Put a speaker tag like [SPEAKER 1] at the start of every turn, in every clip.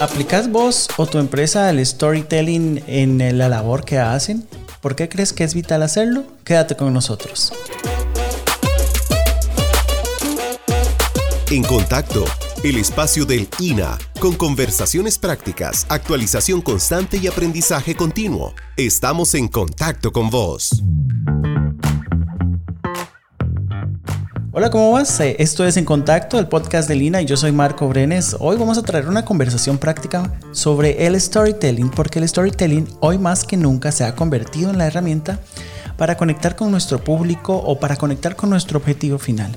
[SPEAKER 1] ¿Aplicas vos o tu empresa el storytelling en la labor que hacen? ¿Por qué crees que es vital hacerlo? Quédate con nosotros.
[SPEAKER 2] En contacto, el espacio del INA, con conversaciones prácticas, actualización constante y aprendizaje continuo. Estamos en contacto con vos.
[SPEAKER 1] Hola, ¿cómo vas? Eh, esto es En Contacto, el podcast de Lina y yo soy Marco Brenes. Hoy vamos a traer una conversación práctica sobre el storytelling, porque el storytelling hoy más que nunca se ha convertido en la herramienta para conectar con nuestro público o para conectar con nuestro objetivo final.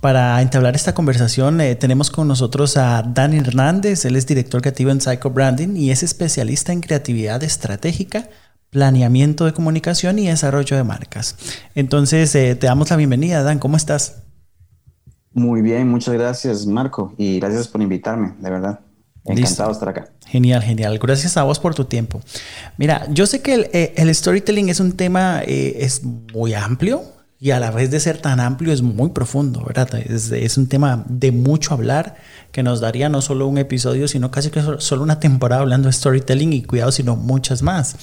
[SPEAKER 1] Para entablar esta conversación eh, tenemos con nosotros a Dan Hernández, él es director creativo en Psycho Branding y es especialista en creatividad estratégica planeamiento de comunicación y desarrollo de marcas. Entonces, eh, te damos la bienvenida, Dan, ¿cómo estás?
[SPEAKER 3] Muy bien, muchas gracias, Marco, y gracias por invitarme, de verdad. Encantado de estar acá.
[SPEAKER 1] Genial, genial. Gracias a vos por tu tiempo. Mira, yo sé que el, eh, storytelling es un tema, eh, es muy amplio y a la vez de ser tan amplio es muy profundo, ¿verdad? Es, es, un tema de mucho hablar que nos daría no solo un episodio, sino casi que solo una temporada hablando de storytelling y cuidado, sino muchas más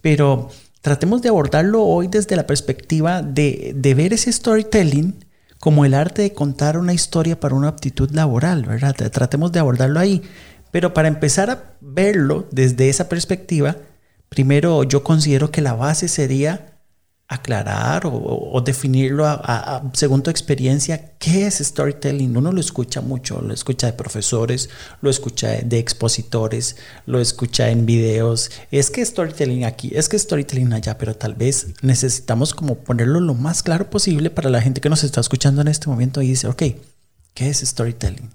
[SPEAKER 1] pero tratemos de abordarlo hoy desde la perspectiva de, ver ese storytelling como el arte de contar una historia para una aptitud laboral, ¿verdad? Tratemos de abordarlo ahí. Pero para empezar a verlo desde esa perspectiva, primero yo considero que la base sería aclarar o, definirlo según tu experiencia, ¿qué es storytelling? Uno lo escucha mucho, lo escucha de profesores, lo escucha de expositores, lo escucha en videos. Es que storytelling aquí, es que storytelling allá, pero tal vez necesitamos como ponerlo lo más claro posible para la gente que nos está escuchando en este momento y dice, ok, ¿qué es storytelling?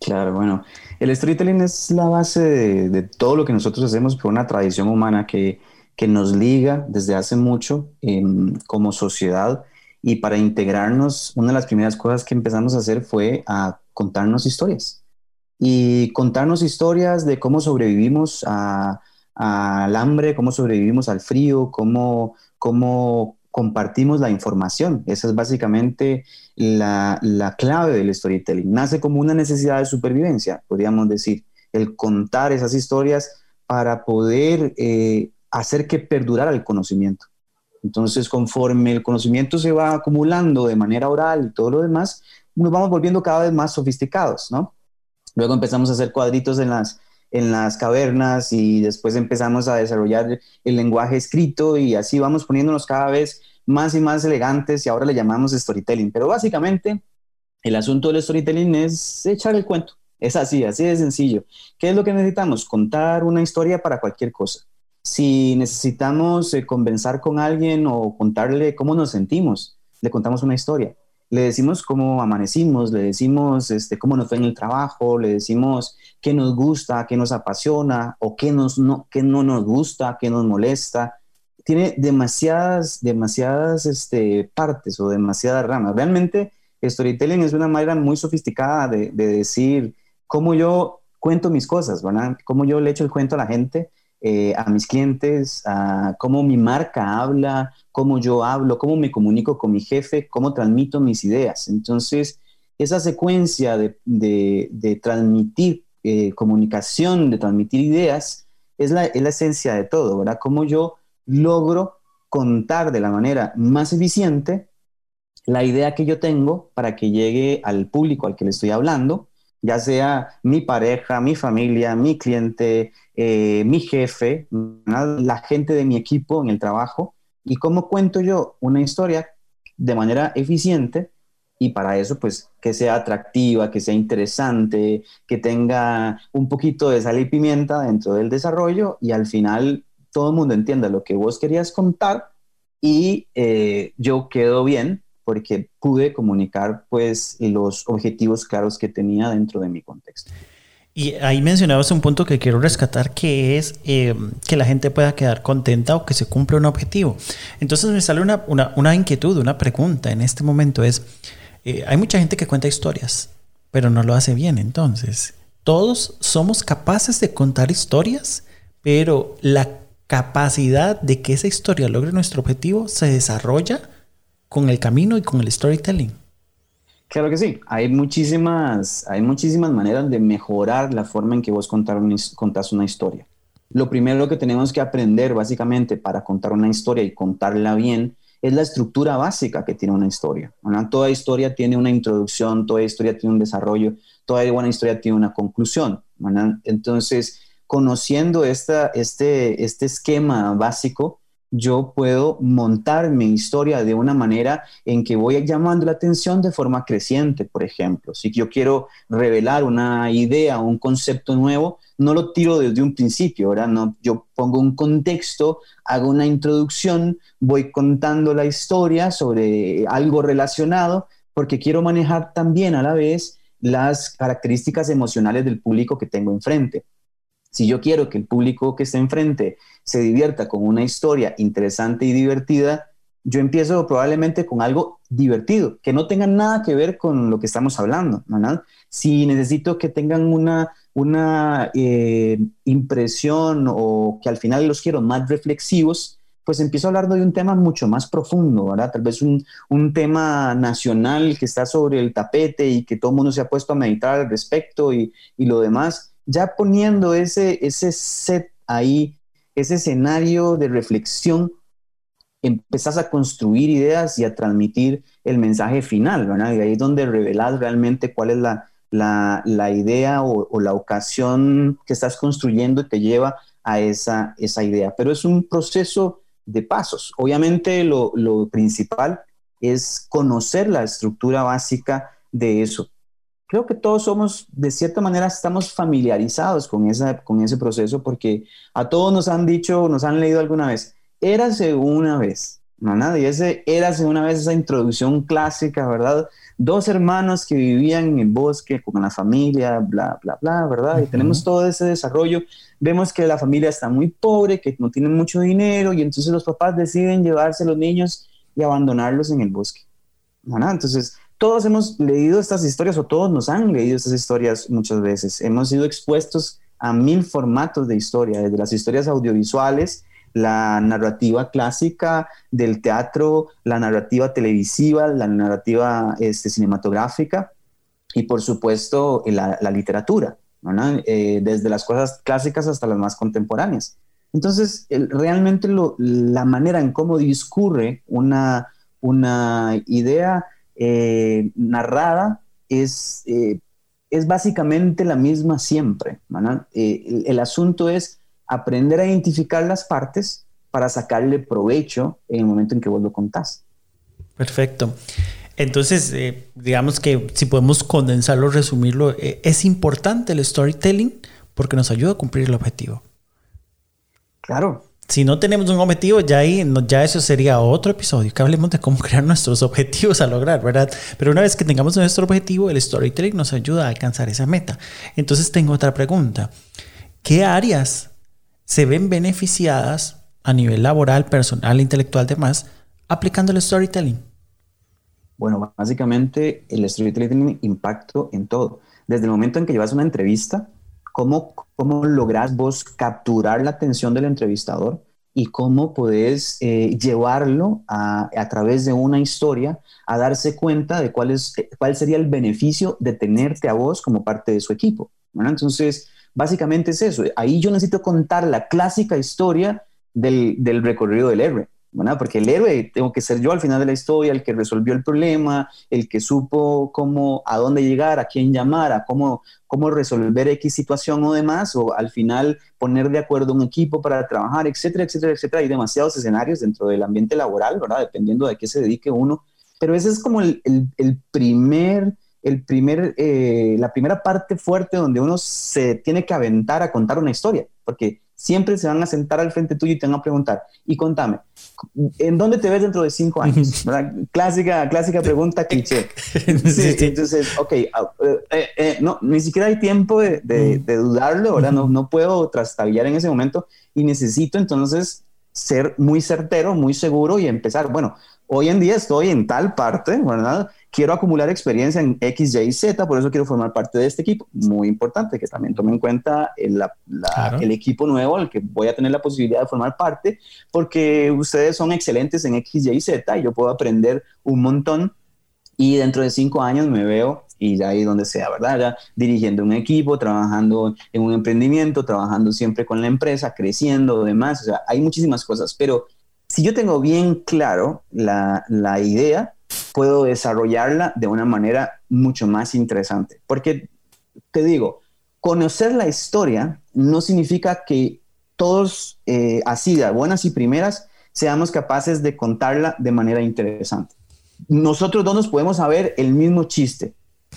[SPEAKER 3] Claro, bueno, el storytelling es la base de, de todo lo que nosotros hacemos por una tradición humana que que nos liga desde hace mucho em, como sociedad y para integrarnos, una de las primeras cosas que empezamos a hacer fue a contarnos historias y contarnos historias de cómo sobrevivimos al hambre, cómo sobrevivimos al frío, cómo, cómo compartimos la información. Esa es básicamente la, la, clave del storytelling. Nace como una necesidad de supervivencia, podríamos decir, el contar esas historias para poder eh, hacer que perdurara el conocimiento. Entonces, conforme el conocimiento se va acumulando de manera oral y todo lo demás, nos vamos volviendo cada vez más sofisticados, ¿no? Luego empezamos a hacer cuadritos en las, en las cavernas y después empezamos a desarrollar el lenguaje escrito y así vamos poniéndonos cada vez más y más elegantes y ahora le llamamos storytelling. Pero básicamente el asunto del storytelling es echar el cuento. Es así, así de sencillo. ¿Qué es lo que necesitamos? Contar una historia para cualquier cosa si necesitamos eh, convencer con alguien o contarle cómo nos sentimos, le contamos una historia. Le decimos cómo amanecimos, le decimos este, cómo nos fue en el trabajo, le decimos qué nos gusta, qué nos apasiona o qué, nos, no, qué no nos gusta, qué nos molesta. Tiene demasiadas, demasiadas este, partes o demasiadas ramas. Realmente, storytelling es una manera muy sofisticada de, de decir cómo yo cuento mis cosas, ¿verdad? Cómo yo le echo el cuento a la gente eh, a mis clientes, a cómo mi marca habla, cómo yo hablo, cómo me comunico con mi jefe, cómo transmito mis ideas. Entonces, esa secuencia de, transmitir eh, comunicación, de transmitir ideas, es la, es la esencia de todo, ¿verdad? Cómo yo logro contar de la manera más eficiente la idea que yo tengo para que llegue al público al que le estoy hablando ya sea mi pareja, mi familia, mi cliente, eh, mi jefe, la gente de mi equipo en el trabajo, y cómo cuento yo una historia de manera eficiente y para eso pues que sea atractiva, que sea interesante, que tenga un poquito de sal y pimienta dentro del desarrollo y al final todo el mundo entienda lo que vos querías contar y eh, yo quedo bien porque pude comunicar pues los objetivos claros que tenía dentro de mi contexto.
[SPEAKER 1] Y ahí mencionabas un punto que quiero rescatar, que es eh, que la gente pueda quedar contenta o que se cumpla un objetivo. Entonces me sale una, una, inquietud, una pregunta en este momento es, eh, hay mucha gente que cuenta historias, pero no lo hace bien. Entonces, todos somos capaces de contar historias, pero la capacidad de que esa historia logre nuestro objetivo se desarrolla con el camino y con el storytelling.
[SPEAKER 3] Claro que sí, hay muchísimas, hay muchísimas maneras de mejorar la forma en que vos contar contás una historia. Lo primero que tenemos que aprender básicamente para contar una historia y contarla bien es la estructura básica que tiene una historia. Toda historia tiene una introducción, toda historia tiene un desarrollo, toda buena historia tiene una conclusión. Entonces, conociendo esta, este, este esquema básico, yo puedo montar mi historia de una manera en que voy llamando la atención de forma creciente, por ejemplo. Si yo quiero revelar una idea un concepto nuevo, no lo tiro desde un principio, ¿verdad? No, yo pongo un contexto, hago una introducción, voy contando la historia sobre algo relacionado, porque quiero manejar también a la vez las características emocionales del público que tengo enfrente. Si yo quiero que el público que está enfrente se divierta con una historia interesante y divertida, yo empiezo probablemente con algo divertido, que no tenga nada que ver con lo que estamos hablando. Si necesito que tengan una, una eh, impresión o que al final los quiero más reflexivos, pues empiezo hablando de un tema mucho más profundo, ¿verdad? Tal vez un, un, tema nacional que está sobre el tapete y que todo el mundo se ha puesto a meditar al respecto y, y lo demás ya poniendo ese, ese set ahí, ese escenario de reflexión, empezás a construir ideas y a transmitir el mensaje final, ¿verdad? Y ahí es donde revelas realmente cuál es la, la, idea o, la ocasión que estás construyendo y te lleva a esa, esa idea. Pero es un proceso de pasos. Obviamente lo, lo principal es conocer la estructura básica de eso creo que todos somos, de cierta manera, estamos familiarizados con, esa, con ese proceso porque a todos nos han dicho, nos han leído alguna vez, érase una vez, no nadie, ese érase una vez esa introducción clásica, ¿verdad? Dos hermanos que vivían en el bosque con la familia, bla, bla, bla, ¿verdad? Y tenemos todo ese desarrollo. Vemos que la familia está muy pobre, que no tienen mucho dinero y entonces los papás deciden llevarse a los niños y abandonarlos en el bosque. ¿no? Entonces, todos hemos leído estas historias o todos nos han leído estas historias muchas veces. Hemos sido expuestos a mil formatos de historia, desde las historias audiovisuales, la narrativa clásica del teatro, la narrativa televisiva, la narrativa este, cinematográfica y por supuesto la, literatura, eh, desde las cosas clásicas hasta las más contemporáneas. Entonces, realmente la manera en cómo discurre una, una idea eh, narrada es, eh, es básicamente la misma siempre. Eh, el, asunto es aprender a identificar las partes para sacarle provecho en el momento en que vos lo contás.
[SPEAKER 1] Perfecto. Entonces, digamos que si podemos condensarlo, resumirlo, es importante el storytelling porque nos ayuda a cumplir el objetivo.
[SPEAKER 3] Claro,
[SPEAKER 1] si no tenemos un objetivo, ya ahí, ya eso sería otro episodio, que hablemos de cómo crear nuestros objetivos a lograr, ¿verdad? Pero una vez que tengamos nuestro objetivo, el storytelling nos ayuda a alcanzar esa meta. Entonces tengo otra pregunta. ¿Qué áreas se ven beneficiadas a nivel laboral, personal, intelectual, demás, aplicando el storytelling?
[SPEAKER 3] Bueno, básicamente el storytelling tiene impacto en todo. Desde el momento en que llevas una entrevista, ¿Cómo, cómo logras vos capturar la atención del entrevistador y cómo podés eh, llevarlo a, a, través de una historia a darse cuenta de cuál, es, cuál sería el beneficio de tenerte a vos como parte de su equipo? Entonces, básicamente es eso. Ahí yo necesito contar la clásica historia del, del recorrido del héroe. Porque el héroe tengo que ser yo al final de la historia, el que resolvió el problema, el que supo cómo, a dónde llegar, a quién llamar, a cómo, cómo resolver X situación o demás, o al final poner de acuerdo un equipo para trabajar, etcétera, etcétera, etcétera. Hay demasiados escenarios dentro del ambiente laboral, ¿verdad? Dependiendo de qué se dedique uno. Pero ese es como el, el, primer, el primer, eh, la primera parte fuerte donde uno se tiene que aventar a contar una historia, porque siempre se van a sentar al frente tuyo y te van a preguntar, y contame, ¿en dónde te ves dentro de cinco años? Clásica, clásica pregunta cliché. Sí, Entonces, ok, ah, eh, eh, no, ni siquiera hay tiempo de, de, dudarlo, ¿verdad? No, no puedo trastabillar en ese momento y necesito entonces ser muy certero, muy seguro y empezar, bueno, hoy en día estoy en tal parte, ¿verdad? Quiero acumular experiencia en X, Y, Z, por eso quiero formar parte de este equipo. Muy importante que también tome en cuenta el, el equipo nuevo al que voy a tener la posibilidad de formar parte, porque ustedes son excelentes en X, Y, Z y yo puedo aprender un montón Y dentro de cinco años me veo y ya ahí donde sea, ¿verdad? Ya dirigiendo un equipo, trabajando en un emprendimiento, trabajando siempre con la empresa, creciendo, demás. O sea, hay muchísimas cosas, pero si yo tengo bien claro la, la idea, puedo desarrollarla de una manera mucho más interesante. Porque te digo, conocer la historia no significa que todos, eh, así de buenas y primeras, seamos capaces de contarla de manera interesante. Nosotros dos nos podemos saber el mismo chiste,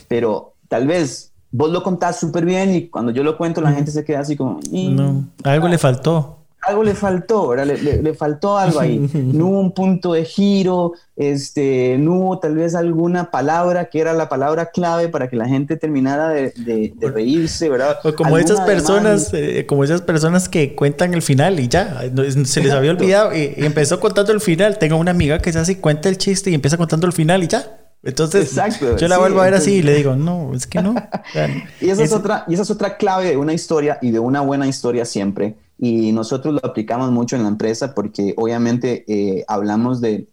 [SPEAKER 3] pero tal vez vos lo contás súper bien y cuando yo lo cuento la gente se queda así como...
[SPEAKER 1] No, algo le faltó
[SPEAKER 3] algo le faltó, ¿verdad? Le, faltó algo ahí. No hubo un punto de giro, este, no hubo tal vez alguna palabra que era la palabra clave para que la gente terminara de, reírse, ¿verdad?
[SPEAKER 1] como esas personas, eh, como esas personas que cuentan el final y ya, se les había olvidado y, empezó contando el final. Tengo una amiga que es así, cuenta el chiste y empieza contando el final y ya. Entonces, yo la vuelvo a ver así y le digo, no, es que no.
[SPEAKER 3] y, esa es, otra, y esa es otra clave de una historia y de una buena historia siempre y nosotros lo aplicamos mucho en la empresa porque obviamente eh, hablamos de,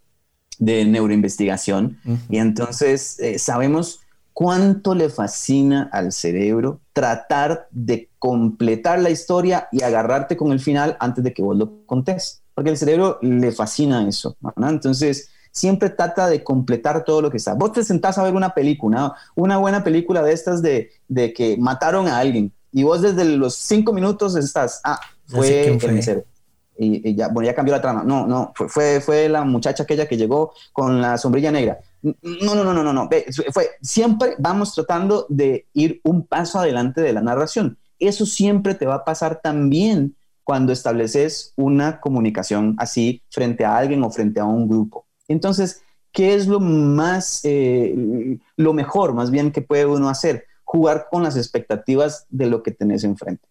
[SPEAKER 3] de neuroinvestigación y entonces eh, sabemos cuánto le fascina al cerebro tratar de completar la historia y agarrarte con el final antes de que vos lo contés, porque el cerebro le fascina eso, Entonces, siempre trata de completar todo lo que está. Vos te sentás a ver una película, una, buena película de estas de, de que mataron a alguien y vos desde los cinco minutos estás, ah, fue, fue? Y, ya, bueno, ya cambió la trama. No, no, fue, fue, fue, la muchacha aquella que llegó con la sombrilla negra. No, no, no, no, no, no. Fue, siempre vamos tratando de ir un paso adelante de la narración. Eso siempre te va a pasar también cuando estableces una comunicación así frente a alguien o frente a un grupo. Entonces, ¿qué es lo más, eh, lo mejor más bien que puede uno hacer? Jugar con las expectativas de lo que tenés enfrente.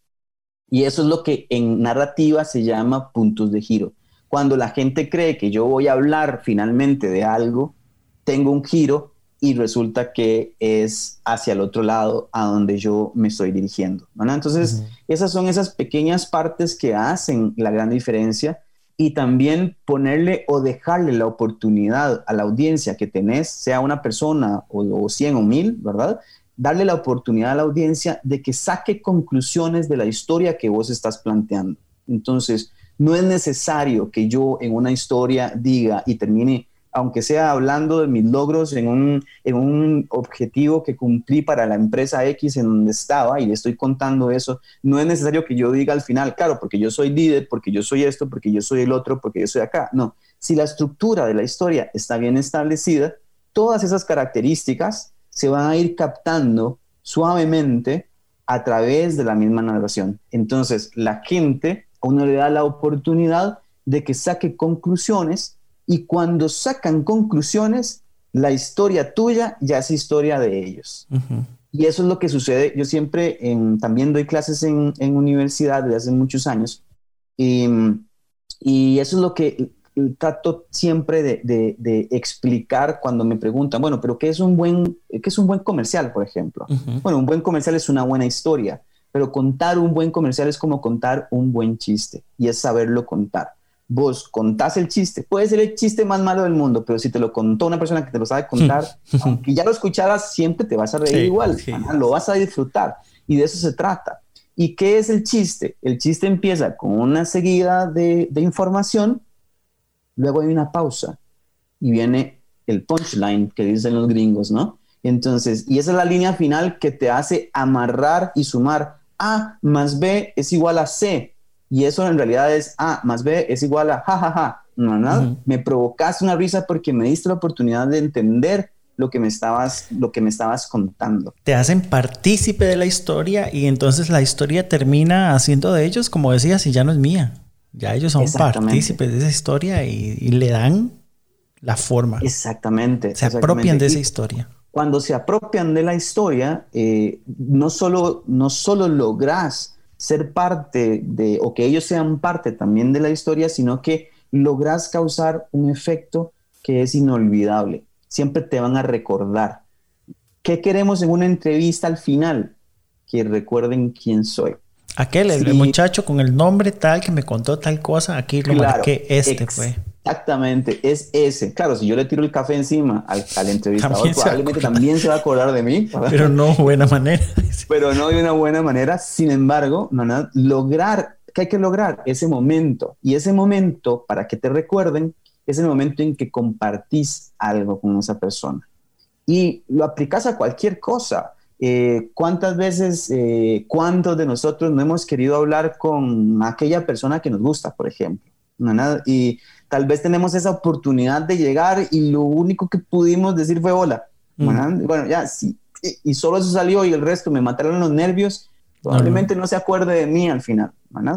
[SPEAKER 3] Y eso es lo que en narrativa se llama puntos de giro. Cuando la gente cree que yo voy a hablar finalmente de algo, tengo un giro y resulta que es hacia el otro lado a donde yo me estoy dirigiendo. Entonces, esas son esas pequeñas partes que hacen la gran diferencia y también ponerle o dejarle la oportunidad a la audiencia que tenés, sea una persona o, o 100 o mil, ¿verdad? Darle la oportunidad a la audiencia de que saque conclusiones de la historia que vos estás planteando. Entonces, no es necesario que yo en una historia diga y termine, aunque sea hablando de mis logros en un, en un objetivo que cumplí para la empresa X en donde estaba y le estoy contando eso, no es necesario que yo diga al final, claro, porque yo soy líder, porque yo soy esto, porque yo soy el otro, porque yo soy acá. No, si la estructura de la historia está bien establecida, todas esas características se van a ir captando suavemente a través de la misma narración. Entonces, la gente a uno le da la oportunidad de que saque conclusiones y cuando sacan conclusiones, la historia tuya ya es historia de ellos. Y eso es lo que sucede. Yo siempre también doy clases en, en, universidad desde hace muchos años y, y eso es lo que trato siempre de, explicar cuando me preguntan, bueno, pero ¿qué es un buen, qué es un buen comercial, por ejemplo? Bueno, un buen comercial es una buena historia, pero contar un buen comercial es como contar un buen chiste y es saberlo contar. Vos contás el chiste, puede ser el chiste más malo del mundo, pero si te lo contó una persona que te lo sabe contar, aunque ya lo escucharas, siempre te vas a reír igual, lo vas a disfrutar y de eso se trata. ¿Y qué es el chiste? El chiste empieza con una seguida de, de información luego hay una pausa y viene el punchline que dicen los gringos, ¿no? Entonces, y esa es la línea final que te hace amarrar y sumar A más B es igual a C. Y eso en realidad es A más B es igual a ja, ja, ja. No, no, me provocaste una risa porque me diste la oportunidad de entender lo que me estabas, lo que me estabas contando.
[SPEAKER 1] Te hacen partícipe de la historia y entonces la historia termina haciendo de ellos, como decías, y ya no es mía. Ya ellos son partícipes de esa historia y, le dan la forma.
[SPEAKER 3] Exactamente.
[SPEAKER 1] Se apropian de esa historia.
[SPEAKER 3] Cuando se apropian de la historia, eh, no, solo, no solo logras ser parte de, o que ellos sean parte también de la historia, sino que logras causar un efecto que es inolvidable. Siempre te van a recordar. ¿Qué queremos en una entrevista al final? Que recuerden quién soy.
[SPEAKER 1] Aquel, el, muchacho con el nombre tal que me contó tal cosa, aquí lo marqué, este fue.
[SPEAKER 3] Exactamente, es ese. Claro, si yo le tiro el café encima al, al entrevistador, probablemente también se va a acordar de mí.
[SPEAKER 1] Pero no de buena manera.
[SPEAKER 3] Pero no de una buena manera. Sin embargo, no, lograr, ¿qué hay que lograr? Ese momento. Y ese momento, para que te recuerden, es el momento en que compartís algo con esa persona. Y lo aplicas a cualquier cosa. Eh, ¿Cuántas veces, eh, cuántos de nosotros no hemos querido hablar con aquella persona que nos gusta, por ejemplo? y tal vez tenemos esa oportunidad de llegar y lo único que pudimos decir fue hola. Mm. Bueno, ya, sí, y, solo eso salió y el resto me mataron los nervios, probablemente no, se acuerde de mí al final,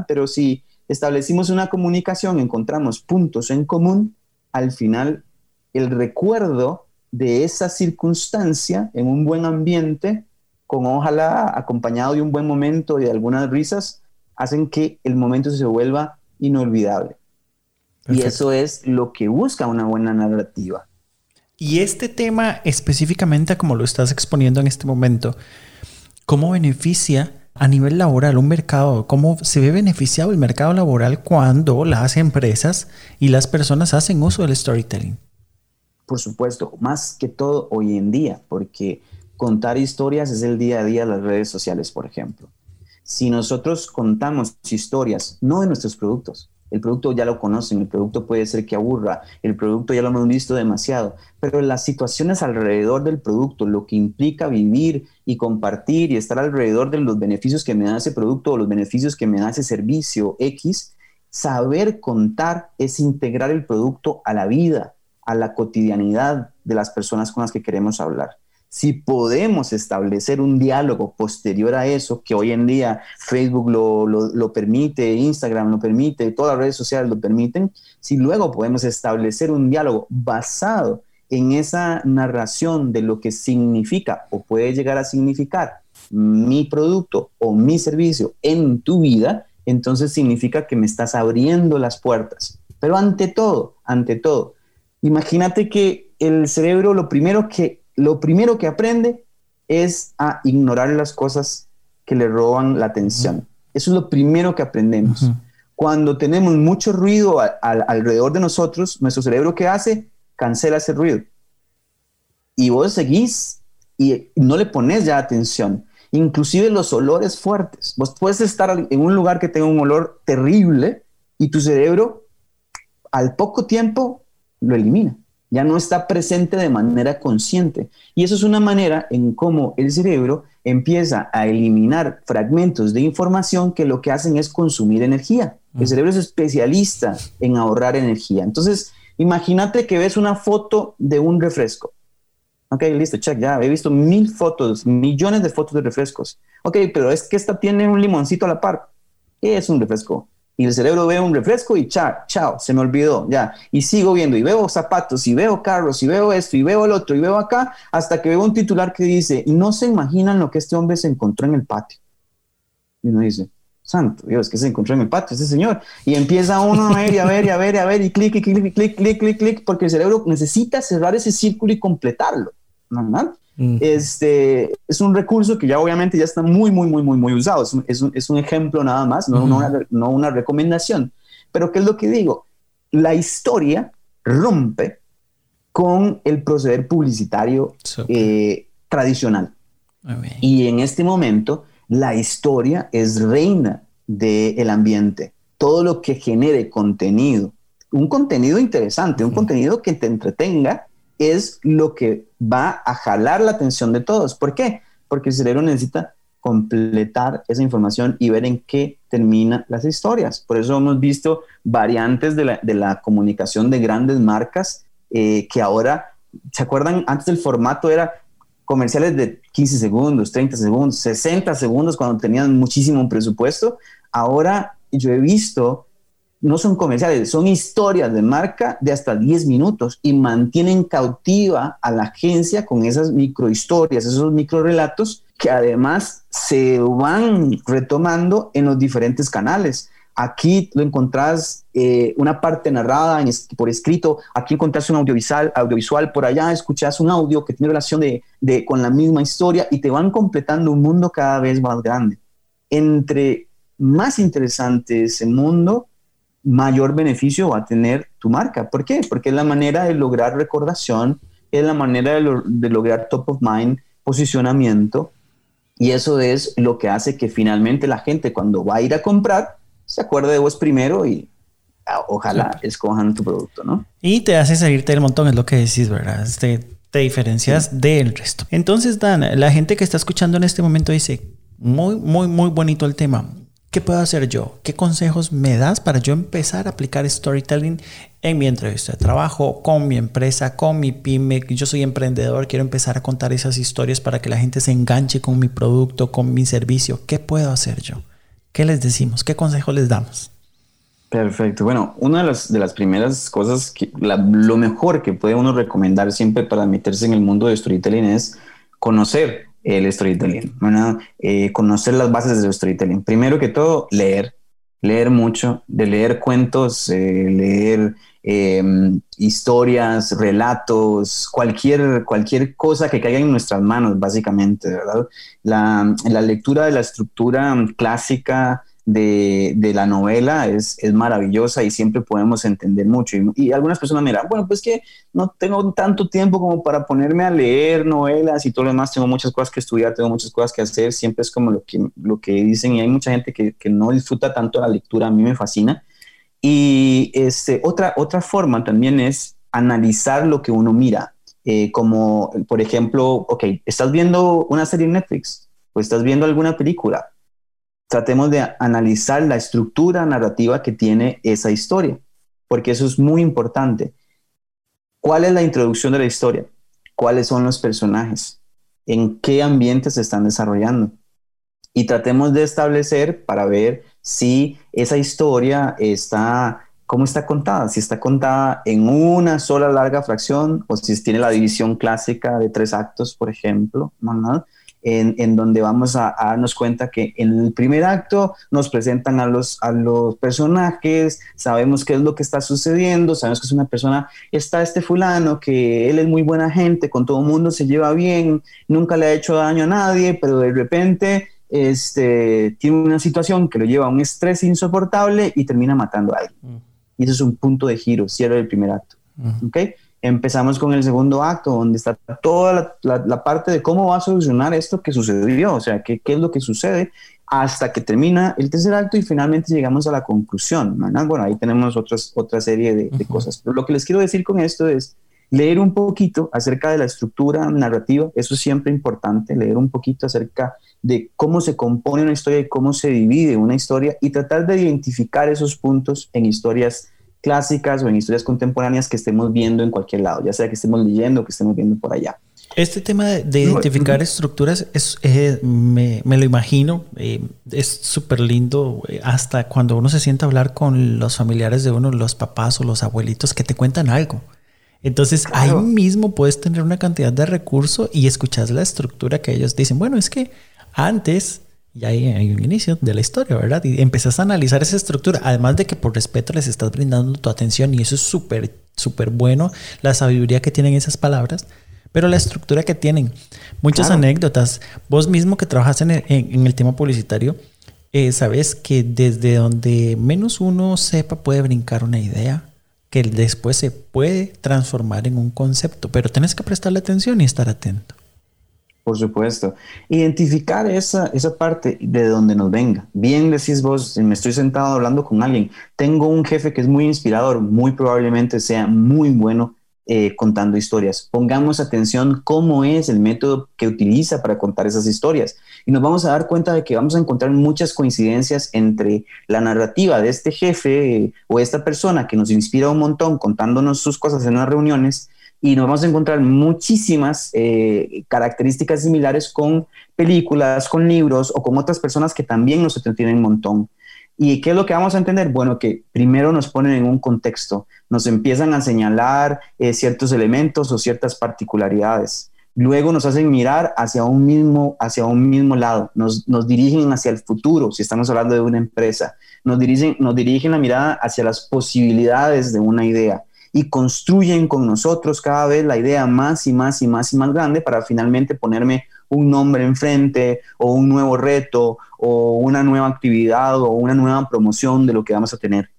[SPEAKER 3] pero si establecimos una comunicación, encontramos puntos en común, al final el recuerdo de esa circunstancia en un buen ambiente, con ojalá acompañado de un buen momento y de algunas risas, hacen que el momento se vuelva inolvidable. Y eso es lo que busca una buena narrativa.
[SPEAKER 1] Y este tema específicamente, como lo estás exponiendo en este momento, ¿cómo beneficia a nivel laboral un mercado? ¿Cómo se ve beneficiado el mercado laboral cuando las empresas y las personas hacen uso del storytelling?
[SPEAKER 3] Por supuesto, más que todo hoy en día, porque contar historias es el día a día de las redes sociales, por ejemplo. Si nosotros contamos historias, no de nuestros productos, el producto ya lo conocen, el producto puede ser que aburra, el producto ya lo hemos visto demasiado, pero las situaciones alrededor del producto, lo que implica vivir y compartir y estar alrededor de los beneficios que me da ese producto o los beneficios que me da ese servicio X, saber contar es integrar el producto a la vida, a la cotidianidad de las personas con las que queremos hablar si podemos establecer un diálogo posterior a eso, que hoy en día Facebook lo, permite, Instagram lo permite, todas las redes sociales lo permiten, si luego podemos establecer un diálogo basado en esa narración de lo que significa o puede llegar a significar mi producto o mi servicio en tu vida, entonces significa que me estás abriendo las puertas. Pero ante todo, ante todo, imagínate que el cerebro lo primero que lo primero que aprende es a ignorar las cosas que le roban la atención. Eso es lo primero que aprendemos. Cuando tenemos mucho ruido alrededor de nosotros, nuestro cerebro ¿qué hace? Cancela ese ruido. Y vos seguís y no le pones ya atención. Inclusive los olores fuertes. Vos puedes estar en un lugar que tenga un olor terrible y tu cerebro al poco tiempo lo elimina ya no está presente de manera consciente. Y eso es una manera en cómo el cerebro empieza a eliminar fragmentos de información que lo que hacen es consumir energía. El cerebro es especialista en ahorrar energía. Entonces, imagínate que ves una foto de un refresco. Ok, listo, check, ya he visto mil fotos, millones de fotos de refrescos. Ok, pero es que esta tiene un limoncito a la par. ¿Qué es un refresco? Y el cerebro ve un refresco y chao, chao, se me olvidó, ya. Y sigo viendo y veo zapatos y veo carros y veo esto y veo el otro y veo acá hasta que veo un titular que dice, no se imaginan lo que este hombre se encontró en el patio. Y uno dice, santo Dios, que se encontró en el patio ese señor. Y empieza uno a ver y a ver y a ver y a ver y clic y clic, clic, clic, clic, clic, clic, porque el cerebro necesita cerrar ese círculo y completarlo. ¿no? Este, es un recurso que ya obviamente ya está muy, muy, muy, muy, muy usado. Es un, es un, es un ejemplo nada más, no, una, no una recomendación. Pero ¿qué es lo que digo? La historia rompe con el proceder publicitario eh, tradicional. Y en este momento, la historia es reina del ambiente. Todo lo que genere contenido, un contenido interesante, un contenido que te entretenga, es lo que va a jalar la atención de todos. ¿Por qué? Porque el cerebro necesita completar esa información y ver en qué terminan las historias. Por eso hemos visto variantes de la, comunicación de grandes marcas eh, que ahora, ¿se acuerdan? Antes el formato era comerciales de 15 segundos, 30 segundos, 60 segundos cuando tenían muchísimo presupuesto. Ahora yo he visto no son comerciales, son historias de marca de hasta 10 minutos y mantienen cautiva a la agencia con esas microhistorias, esos microrelatos que además se van retomando en los diferentes canales. Aquí lo encontrás eh, una parte narrada por escrito, aquí encontrás un audiovisual, audiovisual por allá escuchás un audio que tiene relación de, de, con la misma historia y te van completando un mundo cada vez más grande. Entre más interesante ese mundo, mayor beneficio va a tener tu marca. ¿Por qué? Porque es la manera de lograr recordación, es la manera de, lograr top of mind, posicionamiento, y eso es lo que hace que finalmente la gente cuando va a ir a comprar se acuerde de vos primero y ah, ojalá escojan tu producto, ¿no?
[SPEAKER 1] Y te hace salirte del montón, es lo que decís, ¿verdad? Te, te diferencias del resto. Entonces, Dan, la gente que está escuchando en este momento dice, muy, muy, muy bonito el tema. ¿Qué puedo hacer yo? ¿Qué consejos me das para yo empezar a aplicar storytelling en mi entrevista de trabajo, con mi empresa, con mi pyme? Yo soy emprendedor, quiero empezar a contar esas historias para que la gente se enganche con mi producto, con mi servicio. ¿Qué puedo hacer yo? ¿Qué les decimos? ¿Qué consejos les damos?
[SPEAKER 3] Perfecto. Bueno, una de las, de las primeras cosas, que lo mejor que puede uno recomendar siempre para meterse en el mundo de storytelling es conocer el storytelling, eh, conocer las bases del storytelling. Primero que todo, leer, leer mucho, de leer cuentos, eh, leer em, historias, relatos, cualquier, cualquier cosa que caiga en nuestras manos, básicamente, ¿verdad? La, la lectura de la estructura clásica de, de, la novela es, es, maravillosa y siempre podemos entender mucho. Y, algunas personas me dirán, bueno, pues que no tengo tanto tiempo como para ponerme a leer novelas y todo lo demás, tengo muchas cosas que estudiar, tengo muchas cosas que hacer, siempre es como lo que, lo que dicen y hay mucha gente que, que no disfruta tanto la lectura, a mí me fascina. Y este, otra, otra forma también es analizar lo que uno mira, eh, como por ejemplo, ok, estás viendo una serie en Netflix o estás viendo alguna película tratemos de analizar la estructura narrativa que tiene esa historia, porque eso es muy importante. ¿Cuál es la introducción de la historia? ¿Cuáles son los personajes? ¿En qué ambiente se están desarrollando? Y tratemos de establecer para ver si esa historia está, cómo está contada, si está contada en una sola larga fracción o si tiene la división clásica de tres actos, por ejemplo. En, donde vamos a, darnos cuenta que en el primer acto nos presentan a los, a los personajes, sabemos qué es lo que está sucediendo, sabemos que es una persona, está este fulano, que él es muy buena gente, con todo el mundo se lleva bien, nunca le ha hecho daño a nadie, pero de repente este, tiene una situación que lo lleva a un estrés insoportable y termina matando a alguien. Mm. Y eso es un punto de giro, cierre del primer acto. Mm. ¿okay? Empezamos con el segundo acto, donde está toda la, parte de cómo va a solucionar esto que sucedió, o sea, qué, qué es lo que sucede, hasta que termina el tercer acto y finalmente llegamos a la conclusión. Bueno, ahí tenemos otras, otra serie de, cosas. Pero lo que les quiero decir con esto es leer un poquito acerca de la estructura narrativa, eso es siempre importante, leer un poquito acerca de cómo se compone una historia y cómo se divide una historia y tratar de identificar esos puntos en historias clásicas o en historias contemporáneas que estemos viendo en cualquier lado, ya sea que estemos leyendo o que estemos viendo por allá.
[SPEAKER 1] Este tema de, identificar estructuras es, eh, me, lo imagino, eh, es súper lindo eh, hasta cuando uno se sienta a hablar con los familiares de uno, los papás o los abuelitos que te cuentan algo. Entonces ahí mismo puedes tener una cantidad de recursos y escuchas la estructura que ellos dicen. Bueno, es que antes y ahí hay un inicio de la historia, ¿verdad? Y empezás a analizar esa estructura, además de que por respeto les estás brindando tu atención y eso es súper, súper bueno, la sabiduría que tienen esas palabras, pero la estructura que tienen. Muchas anécdotas. Vos mismo que trabajas en el, tema publicitario, eh, sabes que desde donde menos uno sepa puede brincar una idea que después se puede transformar en un concepto, pero tienes que prestarle atención y estar atento.
[SPEAKER 3] Por supuesto. Identificar esa, esa parte de donde nos venga. Bien decís vos, me estoy sentado hablando con alguien, tengo un jefe que es muy inspirador, muy probablemente sea muy bueno eh, contando historias. Pongamos atención cómo es el método que utiliza para contar esas historias. Y nos vamos a dar cuenta de que vamos a encontrar muchas coincidencias entre la narrativa de este jefe eh, o esta persona que nos inspira un montón contándonos sus cosas en las reuniones y nos vamos a encontrar muchísimas eh, características similares con películas, con libros o con otras personas que también nos entretienen un montón. ¿Y qué es lo que vamos a entender? Bueno, que primero nos ponen en un contexto, nos empiezan a señalar eh, ciertos elementos o ciertas particularidades. Luego nos hacen mirar hacia un mismo, hacia un mismo lado, nos, nos dirigen hacia el futuro, si estamos hablando de una empresa, nos dirigen, nos dirigen la mirada hacia las posibilidades de una idea y construyen con nosotros cada vez la idea más y más y más y más grande para finalmente ponerme un nombre enfrente o un nuevo reto o una nueva actividad o una nueva promoción de lo que vamos a tener.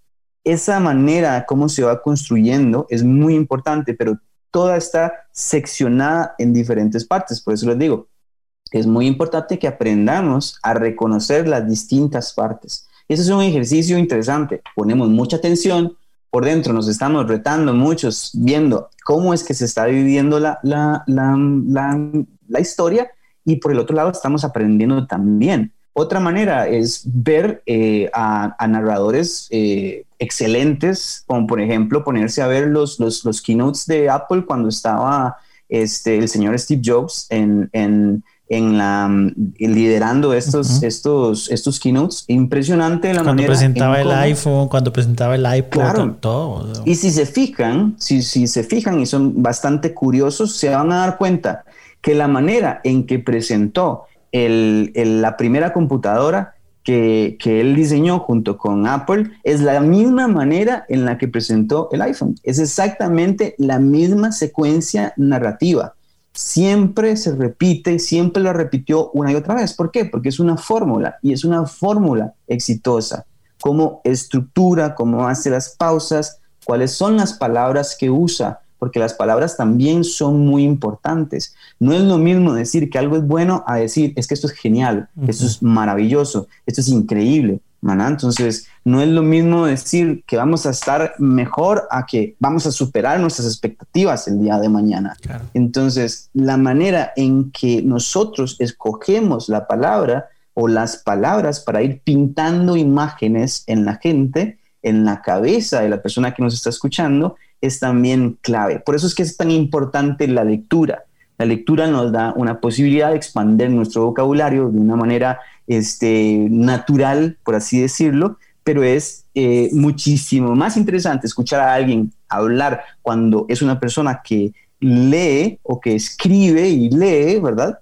[SPEAKER 3] esa manera como se va construyendo es muy importante, pero toda está seccionada en diferentes partes. Por eso les digo, es muy importante que aprendamos a reconocer las distintas partes. Ese es un ejercicio interesante. Ponemos mucha atención, por dentro nos estamos retando muchos, viendo cómo es que se está dividiendo la, la, la, historia y por el otro lado estamos aprendiendo también. Otra manera es ver eh, a, narradores eh, excelentes, como por ejemplo ponerse a ver los, los, los, keynotes de Apple cuando estaba este, el señor Steve Jobs en en la liderando estos, estos, estos keynotes. Impresionante la
[SPEAKER 1] cuando
[SPEAKER 3] manera.
[SPEAKER 1] Cuando presentaba el iPhone, cuando presentaba el iPod, todo.
[SPEAKER 3] Y si se fijan, si, si se fijan y son bastante curiosos, se van a dar cuenta que la manera en que presentó el, la primera computadora que, que, él diseñó junto con Apple es la misma manera en la que presentó el iPhone. Es exactamente la misma secuencia narrativa siempre se repite, siempre lo repitió una y otra vez. ¿Por qué? Porque es una fórmula y es una fórmula exitosa. Cómo estructura, cómo hace las pausas, cuáles son las palabras que usa, porque las palabras también son muy importantes. No es lo mismo decir que algo es bueno a decir, es que esto es genial, esto es maravilloso, esto es increíble. Entonces, no es lo mismo decir que vamos a estar mejor a que vamos a superar nuestras expectativas el día de mañana. Entonces, la manera en que nosotros escogemos la palabra o las palabras para ir pintando imágenes en la gente, en la cabeza de la persona que nos está escuchando, es también clave. Por eso es que es tan importante la lectura. La lectura nos da una posibilidad de expandir nuestro vocabulario de una manera este, natural, por así decirlo, pero es eh, muchísimo más interesante escuchar a alguien hablar cuando es una persona que lee o que escribe y lee, ¿verdad?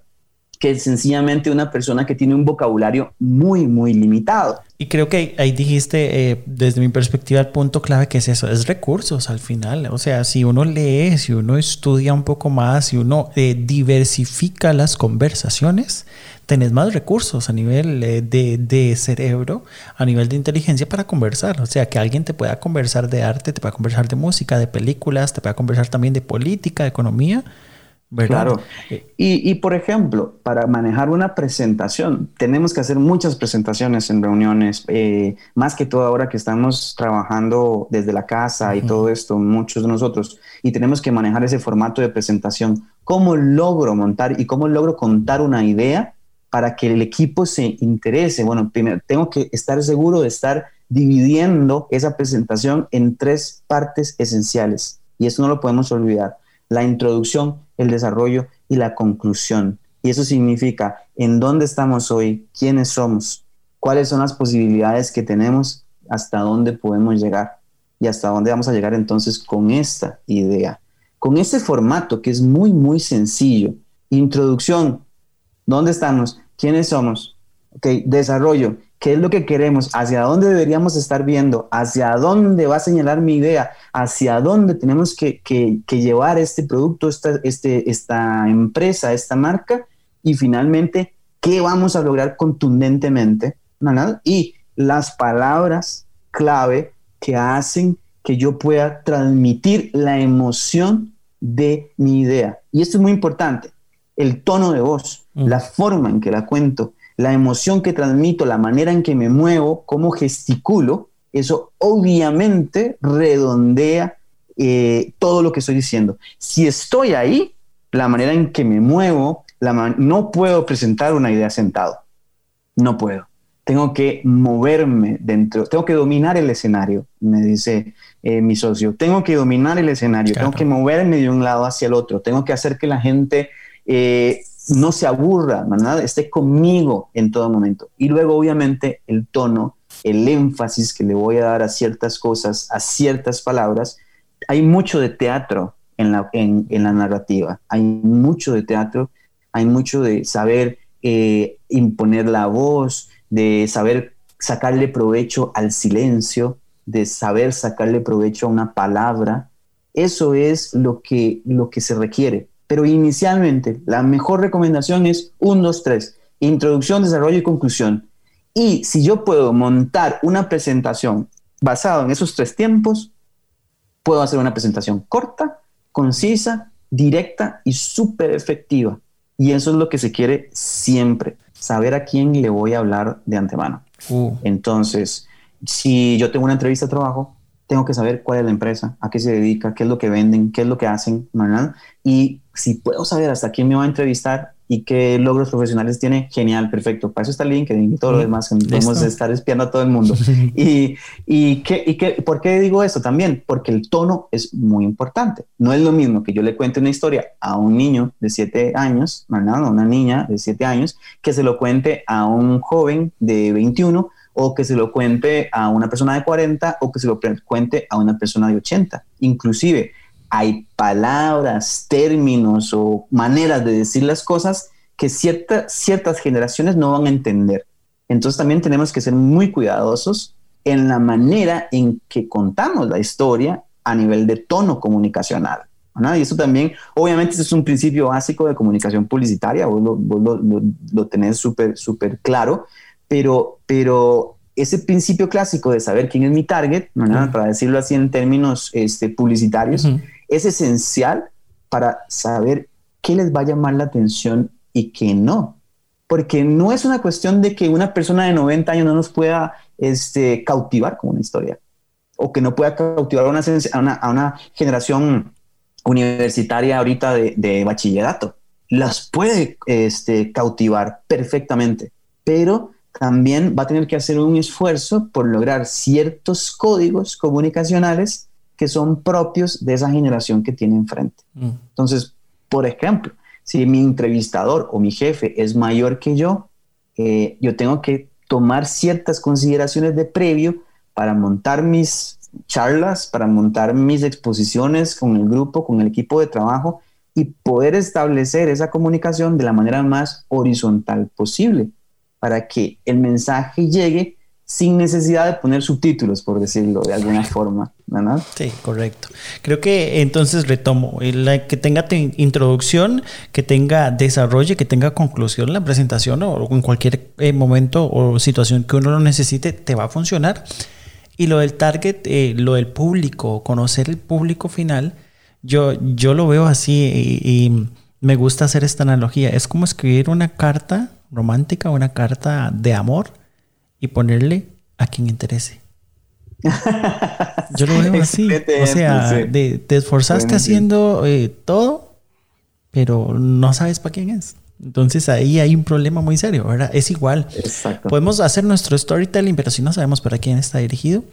[SPEAKER 3] Que sencillamente una persona que tiene un vocabulario muy, muy limitado.
[SPEAKER 1] Y creo que ahí dijiste, eh, desde mi perspectiva, el punto clave que es eso, es recursos al final. O sea, si uno lee, si uno estudia un poco más, si uno eh, diversifica las conversaciones, tenés más recursos a nivel eh, de, cerebro, a nivel de inteligencia para conversar. O sea, que alguien te pueda conversar de arte, te pueda conversar de música, de películas, te pueda conversar también de política, de economía. ¿Verdad?
[SPEAKER 3] Claro. Y, por ejemplo, para manejar una presentación, tenemos que hacer muchas presentaciones en reuniones, eh, más que todo ahora que estamos trabajando desde la casa y todo esto, muchos de nosotros, y tenemos que manejar ese formato de presentación. ¿Cómo logro montar y cómo logro contar una idea para que el equipo se interese? Bueno, primero tengo que estar seguro de estar dividiendo esa presentación en tres partes esenciales y eso no lo podemos olvidar. La introducción, el desarrollo y la conclusión. Y eso significa en dónde estamos hoy, quiénes somos, cuáles son las posibilidades que tenemos, hasta dónde podemos llegar y hasta dónde vamos a llegar entonces con esta idea. Con ese formato que es muy, muy sencillo. Introducción, ¿dónde estamos? quiénes somos, okay, desarrollo, qué es lo que queremos, hacia dónde deberíamos estar viendo, hacia dónde va a señalar mi idea, hacia dónde tenemos que, llevar este producto, esta, este, esta empresa, esta marca, y finalmente, qué vamos a lograr contundentemente, y las palabras clave que hacen que yo pueda transmitir la emoción de mi idea. Y esto es muy importante el tono de voz, mm. la forma en que la cuento, la emoción que transmito, la manera en que me muevo, cómo gesticulo, eso obviamente redondea eh, todo lo que estoy diciendo. Si estoy ahí, la manera en que me muevo, no puedo presentar una idea sentado. No puedo. Tengo que moverme dentro, tengo que dominar el escenario, me dice eh, mi socio. Tengo que dominar el escenario, tengo que moverme de un lado hacia el otro, tengo que hacer que la gente eh, no se aburra, ¿verdad? esté conmigo en todo momento. Y luego, obviamente, el tono, el énfasis que le voy a dar a ciertas cosas, a ciertas palabras. Hay mucho de teatro en la, en, la narrativa, hay mucho de teatro, hay mucho de saber eh, imponer la voz, de saber sacarle provecho al silencio, de saber sacarle provecho a una palabra. Eso es lo que, lo que se requiere. Pero inicialmente, la mejor recomendación es 1, 2, 3, introducción, desarrollo y conclusión. Y si yo puedo montar una presentación basado en esos tres tiempos, puedo hacer una presentación corta, concisa, directa y súper efectiva. Y eso es lo que se quiere siempre, saber a quién le voy a hablar de antemano. Uh. Entonces, si yo tengo una entrevista de trabajo, tengo que saber cuál es la empresa, a qué se dedica, qué es lo que venden, qué es lo que hacen, ¿verdad? Y si puedo saber hasta quién me va a entrevistar y qué logros profesionales tiene, genial, perfecto. Para eso está LinkedIn y todo lo demás, podemos estar espiando a todo el mundo. y, y, qué, y qué, ¿por qué digo eso también? Porque el tono es muy importante. No es lo mismo que yo le cuente una historia a un niño de 7 años, ¿verdad? una niña de 7 años, que se lo cuente a un joven de 21 o que se lo cuente a una persona de 40 o que se lo cuente a una persona de 80. Inclusive hay palabras, términos o maneras de decir las cosas que ciertas generaciones no van a entender. Entonces también tenemos que ser muy cuidadosos en la manera en que contamos la historia a nivel de tono comunicacional. Y eso también, obviamente, es un principio básico de comunicación publicitaria, vos lo, tenés súper, súper claro, pero, pero ese principio clásico de saber quién es mi target, para decirlo así en términos este, publicitarios, es esencial para saber qué les va a llamar la atención y qué no. Porque no es una cuestión de que una persona de 90 años no nos pueda este, cautivar con una historia o que no pueda cautivar a una, generación universitaria ahorita de, de, bachillerato. Las puede este, cautivar perfectamente, pero también va a tener que hacer un esfuerzo por lograr ciertos códigos comunicacionales que son propios de esa generación que tiene enfrente. Mm. Entonces, por ejemplo, si mi entrevistador o mi jefe es mayor que yo, eh, yo tengo que tomar ciertas consideraciones de previo para montar mis charlas, para montar mis exposiciones con el grupo, con el equipo de trabajo y poder establecer esa comunicación de la manera más horizontal posible para que el mensaje llegue sin necesidad de poner subtítulos, por decirlo de alguna forma. ¿verdad?
[SPEAKER 1] Sí, correcto. Creo que entonces retomo, que tenga introducción, que tenga desarrollo, que tenga conclusión la presentación o en cualquier eh, momento o situación que uno lo necesite, te va a funcionar. Y lo del target, eh, lo del público, conocer el público final, yo, yo lo veo así y me gusta hacer esta analogía. Es como escribir una carta romántica, una carta de amor y ponerle a quien interese. Yo lo veo así. O sea, te esforzaste haciendo eh, todo, pero no sabes para quién es. Entonces ahí hay un problema muy serio, ¿verdad? Es igual. Podemos hacer nuestro storytelling, pero si no sabemos para quién está dirigido,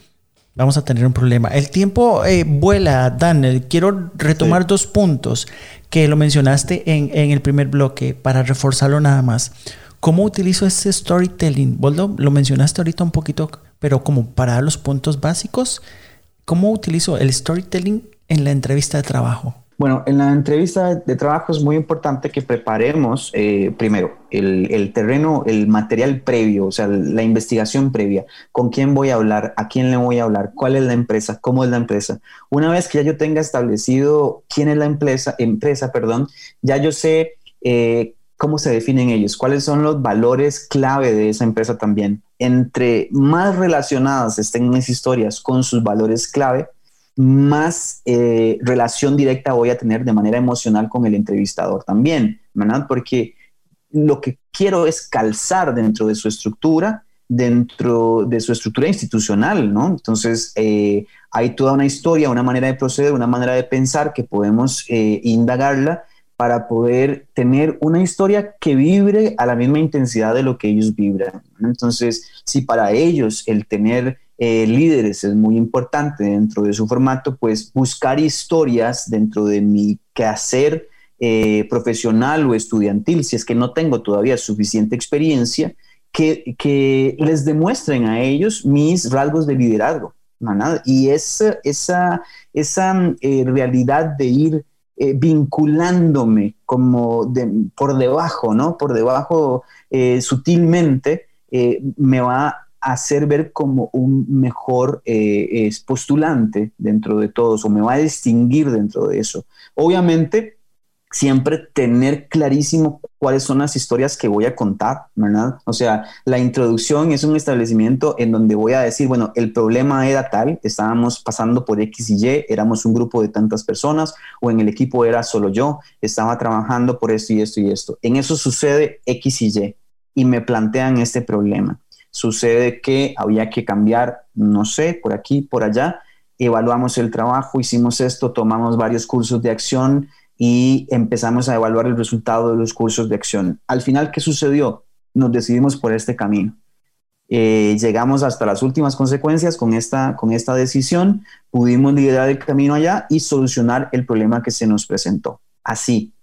[SPEAKER 1] vamos a tener un problema. El tiempo eh, vuela, Dan. Quiero retomar dos puntos que lo mencionaste en, en el primer bloque para reforzarlo nada más. ¿Cómo utilizo ese storytelling? Vos lo, mencionaste ahorita un poquito, pero como para los puntos básicos, ¿cómo utilizo el storytelling en la entrevista de trabajo?
[SPEAKER 3] Bueno, en la entrevista de trabajo es muy importante que preparemos eh, primero el, terreno, el material previo, o sea, la investigación previa. ¿Con quién voy a hablar? ¿A quién le voy a hablar? ¿Cuál es la empresa? ¿Cómo es la empresa? Una vez que ya yo tenga establecido quién es la empresa, empresa perdón, ya yo sé eh, cómo se definen ellos, cuáles son los valores clave de esa empresa también. Entre más relacionadas estén mis historias con sus valores clave, más eh, relación directa voy a tener de manera emocional con el entrevistador también, ¿verdad? Porque lo que quiero es calzar dentro de su estructura, dentro de su estructura institucional, ¿no? Entonces, eh, hay toda una historia, una manera de proceder, una manera de pensar que podemos eh, indagarla para poder tener una historia que vibre a la misma intensidad de lo que ellos vibran. Entonces, si para ellos el tener eh, líderes es muy importante dentro de su formato, pues buscar historias dentro de mi quehacer eh, profesional o estudiantil, si es que no tengo todavía suficiente experiencia, que, que les demuestren a ellos mis rasgos de liderazgo. Y esa, esa, esa eh, realidad de ir eh, vinculándome como por debajo, ¿no? Por debajo eh, sutilmente, eh, me va a hacer ver como un mejor postulante dentro de todos o me va a distinguir dentro de eso. Obviamente, siempre tener clarísimo cuáles son las historias que voy a contar, ¿verdad? O sea, la introducción es un establecimiento en donde voy a decir, bueno, el problema era tal, estábamos pasando por X y Y, éramos un grupo de tantas personas, o en el equipo era solo yo, estaba trabajando por esto y esto y esto. En eso sucede X y Y, y me plantean este problema. Sucede que había que cambiar, no sé, por aquí, por allá, evaluamos el trabajo, hicimos esto, tomamos varios cursos de acción, y empezamos a evaluar el resultado de los cursos de acción. Al final, ¿qué sucedió? Nos decidimos por este camino. Eh, llegamos hasta las últimas consecuencias con esta, con esta decisión, pudimos liderar el camino allá y solucionar el problema que se nos presentó. Así,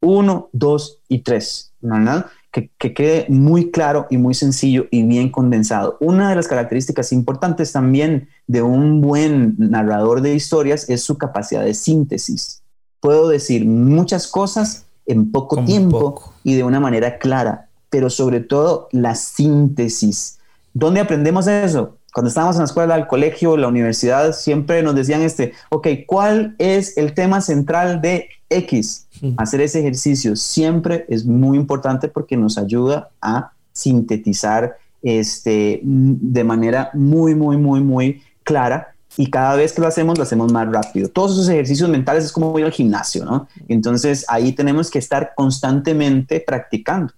[SPEAKER 3] uno, dos y tres, ¿verdad? Que, que, quede muy claro y muy sencillo y bien condensado. Una de las características importantes también de un buen narrador de historias es su capacidad de síntesis puedo decir muchas cosas en poco tiempo y de una manera clara, pero sobre todo la síntesis. ¿Dónde aprendemos eso? Cuando estábamos en la escuela, el colegio, la universidad, siempre nos decían este, ok, ¿cuál es el tema central de X? Hacer ese ejercicio siempre es muy importante porque nos ayuda a sintetizar este, de manera muy, muy, muy, muy clara y cada vez que lo hacemos, lo hacemos más rápido. Todos esos ejercicios mentales es como ir al gimnasio, ¿no? Entonces ahí tenemos que estar constantemente practicando.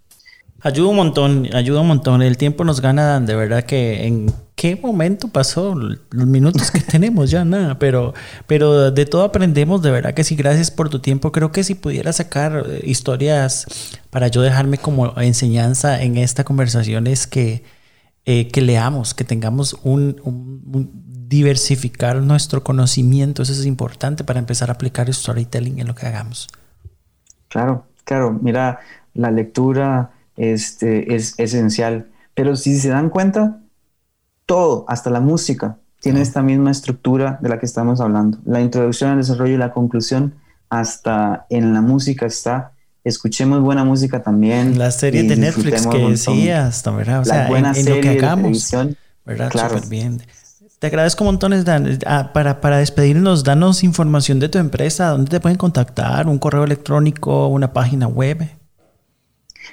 [SPEAKER 1] Ayuda un montón, ayuda un montón. El tiempo nos gana, de verdad que en qué momento pasó los minutos que tenemos ya nada, pero, pero de todo aprendemos, de verdad que sí. Gracias por tu tiempo. Creo que si pudiera sacar eh, historias para yo dejarme como enseñanza en esta conversación es que, eh, que leamos, que tengamos un diversificar nuestro conocimiento. Eso es importante para empezar a aplicar storytelling en lo que hagamos.
[SPEAKER 3] Claro, claro. Mira, la lectura este, es esencial. Pero si se dan cuenta, todo, hasta la música, tiene esta misma estructura de la que estamos hablando. La introducción, el desarrollo y la conclusión, hasta en la música está. Escuchemos buena música también.
[SPEAKER 1] La serie de Netflix que decías, ¿verdad? O sea, buena en, lo que hagamos. ¿verdad? Claro. bien. Te agradezco montones, Dan. Ah, para, para despedirnos, danos información de tu empresa, dónde te pueden contactar, un correo electrónico, una página web.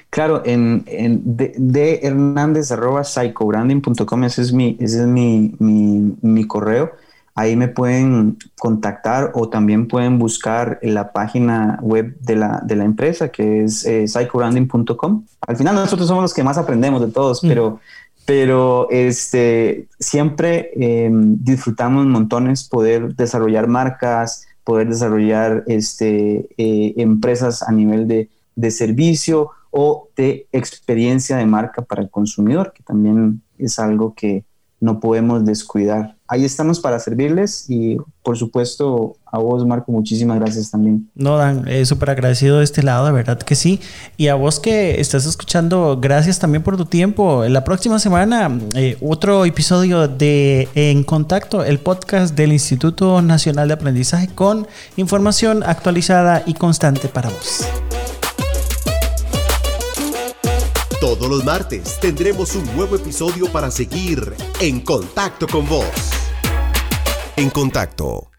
[SPEAKER 3] Claro, en, en de, de Hernández arroba psychobranding.com, ese es, mi, ese es mi, mi, mi, correo. Ahí me pueden contactar o también pueden buscar la página web de la, de la empresa que es eh, psychobranding.com. Al final nosotros somos los que más aprendemos de todos, mm. pero pero este, siempre em, disfrutamos montones poder desarrollar marcas, poder desarrollar este, eh, empresas a nivel de, de, servicio o de experiencia de marca para el consumidor, que también es algo que, no podemos descuidar. Ahí estamos para servirles y por supuesto a vos Marco muchísimas gracias también.
[SPEAKER 1] No Dan, eh, súper agradecido de este lado, de verdad que sí. Y a vos que estás escuchando, gracias también por tu tiempo. La próxima semana eh, otro episodio de En Contacto, el podcast del Instituto Nacional de Aprendizaje con información actualizada y constante para vos.
[SPEAKER 2] Todos los martes tendremos un nuevo episodio para seguir en contacto con vos. En contacto